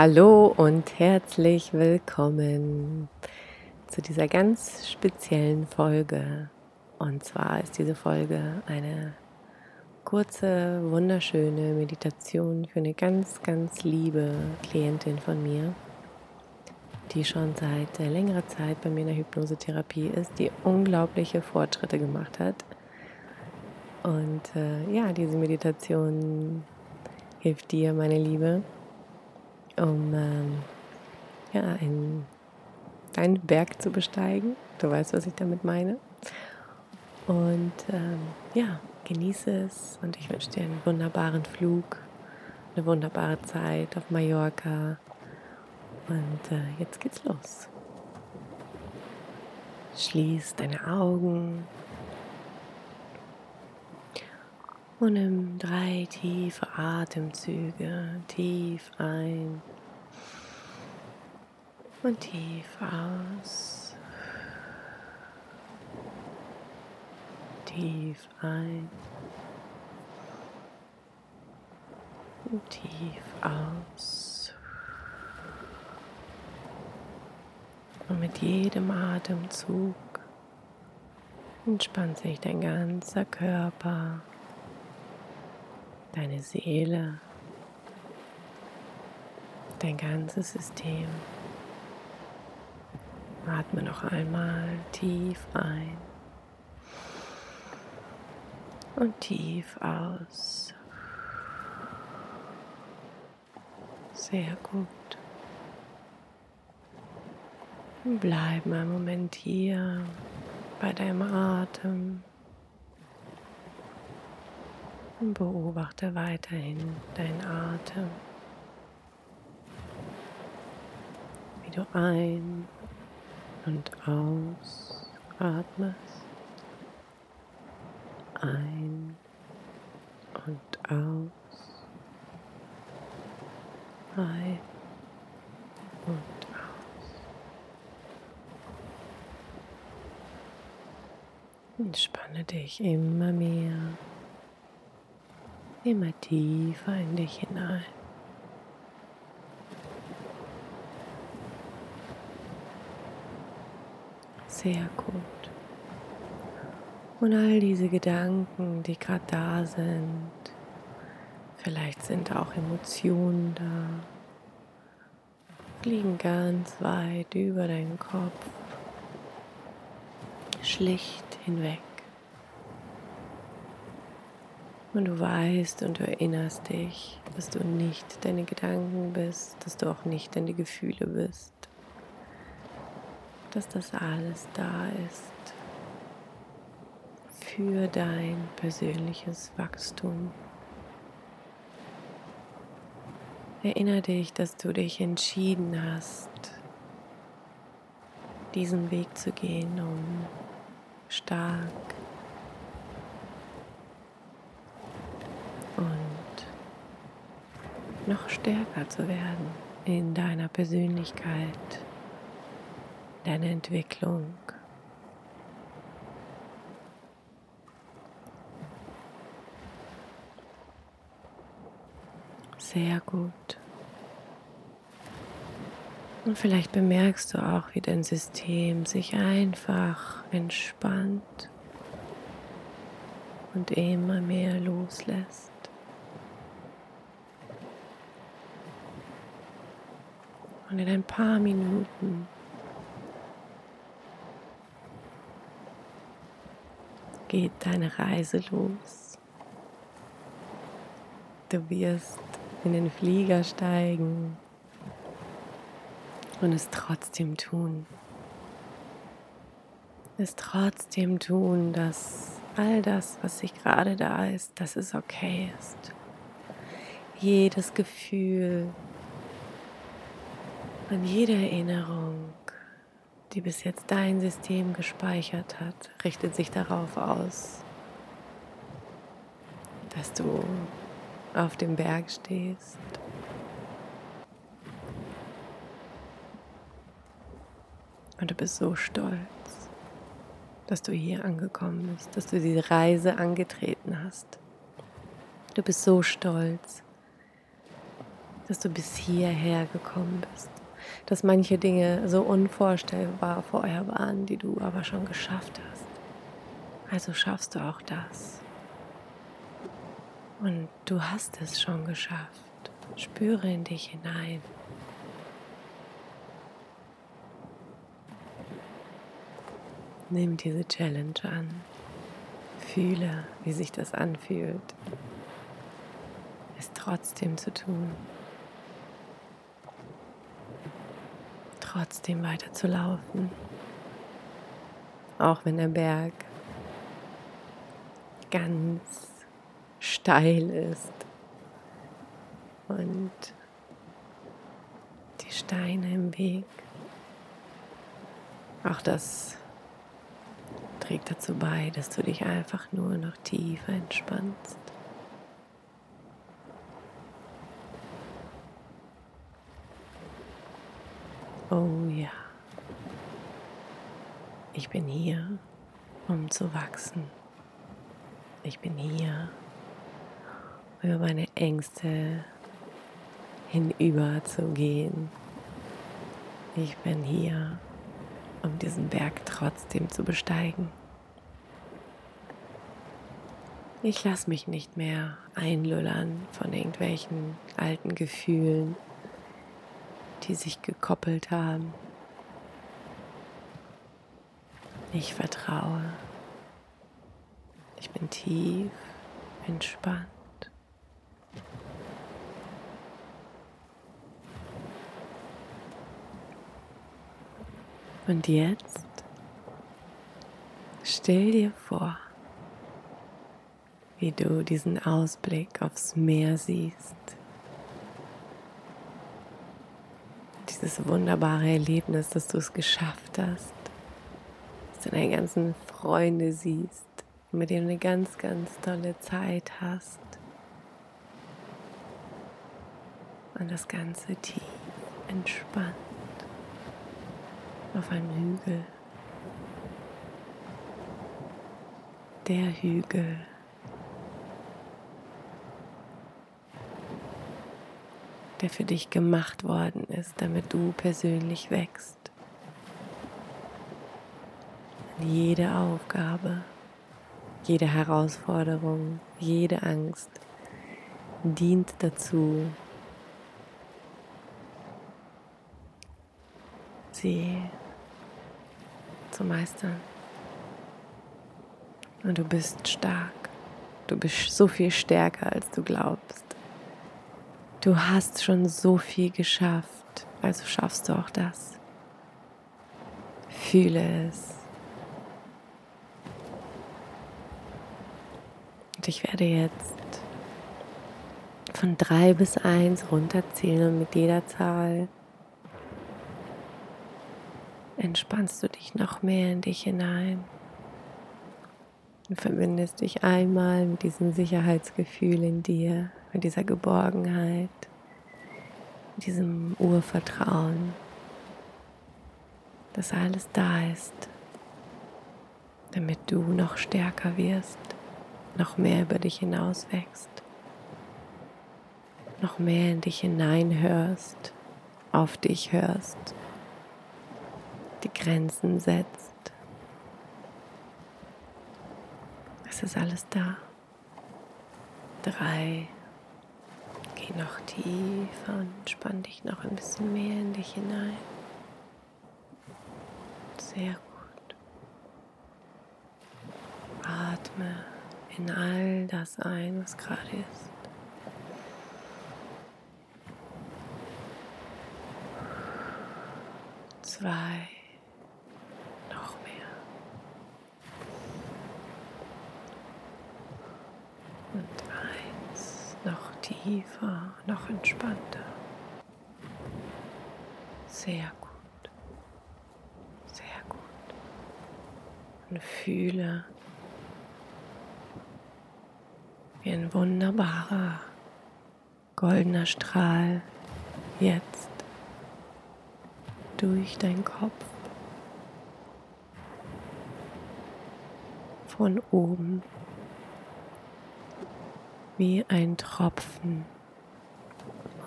Hallo und herzlich willkommen zu dieser ganz speziellen Folge. Und zwar ist diese Folge eine kurze, wunderschöne Meditation für eine ganz, ganz liebe Klientin von mir, die schon seit längerer Zeit bei mir in der Hypnosetherapie ist, die unglaubliche Fortschritte gemacht hat. Und äh, ja, diese Meditation hilft dir, meine Liebe, um ähm, ja, einen, einen Berg zu besteigen. Du weißt, was ich damit meine. Und ähm, ja, genieße es und ich wünsche dir einen wunderbaren Flug, eine wunderbare Zeit auf Mallorca. Und äh, jetzt geht's los. Schließ deine Augen und nimm drei tiefe Atemzüge tief ein und tief aus. Tief ein und tief aus. Und mit jedem Atemzug entspannt sich dein ganzer Körper deine Seele, dein ganzes System. Atme noch einmal tief ein und tief aus. Sehr gut. Bleib mal einen Moment hier bei deinem Atem. Und beobachte weiterhin deinen Atem, wie du ein und aus atmest. Ein und aus. Ein und aus. Entspanne dich immer mehr immer tiefer in dich hinein. Sehr gut. Und all diese Gedanken, die gerade da sind, vielleicht sind auch Emotionen da, fliegen ganz weit über deinen Kopf, schlicht hinweg. Und du weißt und du erinnerst dich, dass du nicht deine Gedanken bist, dass du auch nicht deine Gefühle bist, dass das alles da ist für dein persönliches Wachstum. Erinnere dich, dass du dich entschieden hast, diesen Weg zu gehen, um stark noch stärker zu werden in deiner Persönlichkeit, deiner Entwicklung. Sehr gut. Und vielleicht bemerkst du auch, wie dein System sich einfach entspannt und immer mehr loslässt. Und in ein paar Minuten geht deine Reise los. Du wirst in den Flieger steigen und es trotzdem tun. Es trotzdem tun, dass all das, was sich gerade da ist, dass es okay ist. Jedes Gefühl, und jede Erinnerung, die bis jetzt dein System gespeichert hat, richtet sich darauf aus, dass du auf dem Berg stehst. Und du bist so stolz, dass du hier angekommen bist, dass du diese Reise angetreten hast. Du bist so stolz, dass du bis hierher gekommen bist, dass manche Dinge so unvorstellbar vorher waren, die du aber schon geschafft hast. Also schaffst du auch das. Und du hast es schon geschafft. Spüre in dich hinein. Nimm diese Challenge an. Fühle, wie sich das anfühlt, es trotzdem zu tun. Trotzdem weiter zu laufen. Auch wenn der Berg ganz steil ist und die Steine im Weg. Auch das trägt dazu bei, dass du dich einfach nur noch tiefer entspannst. Oh ja, ich bin hier, um zu wachsen. Ich bin hier, über meine Ängste hinüber zu gehen. Ich bin hier, um diesen Berg trotzdem zu besteigen. Ich lasse mich nicht mehr einlullern von irgendwelchen alten Gefühlen, die sich gekoppelt haben. Ich vertraue. Ich bin tief entspannt. Und jetzt stell dir vor, wie du diesen Ausblick aufs Meer siehst. Dieses wunderbare Erlebnis, dass du es geschafft hast, dass du deine ganzen Freunde siehst, mit denen du eine ganz, ganz tolle Zeit hast. Und das Ganze tief entspannt auf einem Hügel. Der Hügel. Der für dich gemacht worden ist, damit du persönlich wächst. Jede Aufgabe, jede Herausforderung, jede Angst dient dazu, sie zu meistern. Und du bist stark. Du bist so viel stärker, als du glaubst. Du hast schon so viel geschafft, also schaffst du auch das. Fühle es. Und ich werde jetzt von drei bis eins runterzählen und mit jeder Zahl entspannst du dich noch mehr in dich hinein und verbindest dich einmal mit diesem Sicherheitsgefühl in dir, mit dieser Geborgenheit, mit diesem Urvertrauen, dass alles da ist, damit du noch stärker wirst, noch mehr über dich hinaus wächst, noch mehr in dich hineinhörst, auf dich hörst die Grenzen setzt. Es ist alles da. Drei. Geh noch tiefer und entspann dich noch ein bisschen mehr in dich hinein. Sehr gut. Atme in all das ein, was gerade ist. Zwei. Tiefer, noch entspannter. Sehr gut. Sehr gut. Und fühle, wie ein wunderbarer goldener Strahl jetzt durch deinen Kopf von oben wie ein Tropfen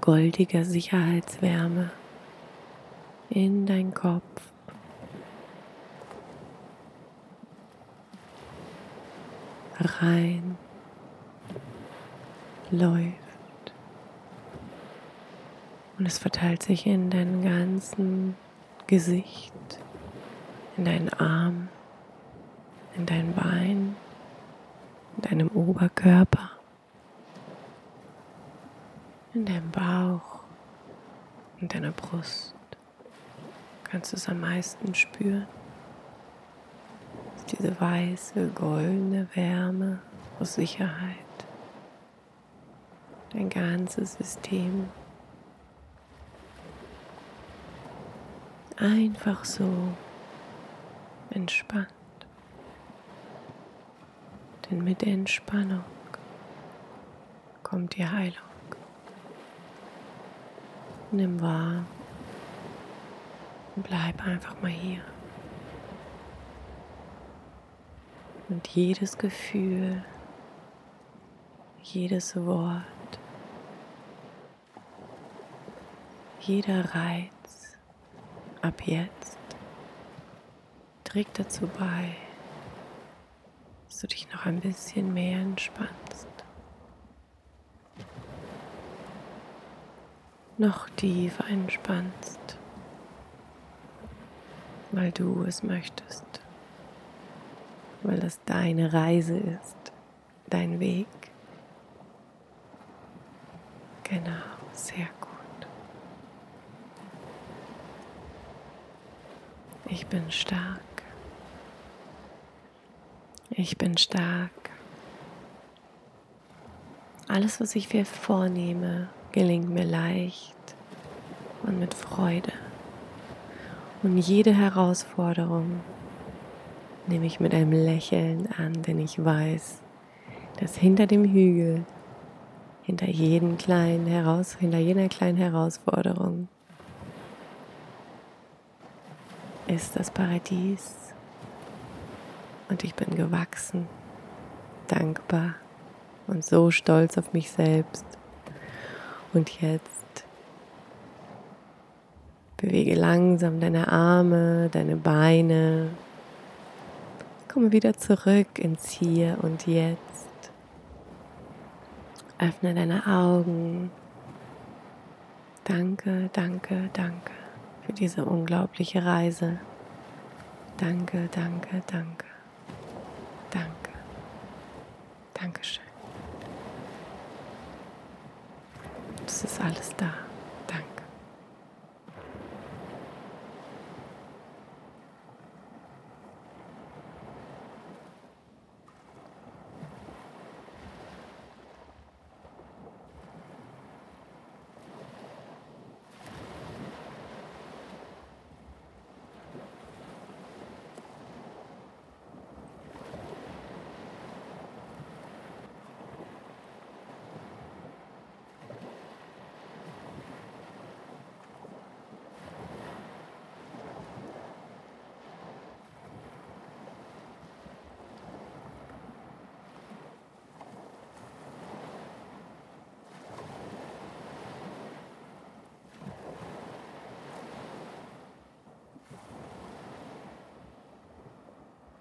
goldiger Sicherheitswärme in dein Kopf. rein. Läuft. Und es verteilt sich in deinem ganzen Gesicht, in deinen Arm, in dein Bein, in deinem Oberkörper, in deinem Bauch, in deiner Brust. Kannst du es am meisten spüren? Diese weiße, goldene Wärme aus Sicherheit. Dein ganzes System einfach so entspannt. Denn mit der Entspannung kommt die Heilung. Nimm wahr und bleib einfach mal hier. Und jedes Gefühl, jedes Wort, jeder Reiz ab jetzt trägt dazu bei, dass du dich noch ein bisschen mehr entspannst. Noch tiefer entspannst, weil du es möchtest weil das deine Reise ist, dein Weg. Genau, sehr gut. Ich bin stark. Ich bin stark. Alles, was ich mir vornehme, gelingt mir leicht und mit Freude. Und jede Herausforderung nehme ich mit einem Lächeln an, denn ich weiß, dass hinter dem Hügel, hinter jedem kleinen Heraus, hinter jeder kleinen Herausforderung ist das Paradies. Und ich bin gewachsen, dankbar und so stolz auf mich selbst. Und jetzt bewege langsam deine Arme, deine Beine, Komme wieder zurück ins Hier und Jetzt. Öffne deine Augen. Danke, danke, danke für diese unglaubliche Reise. Danke, danke, danke. Danke. Dankeschön. Es ist alles da.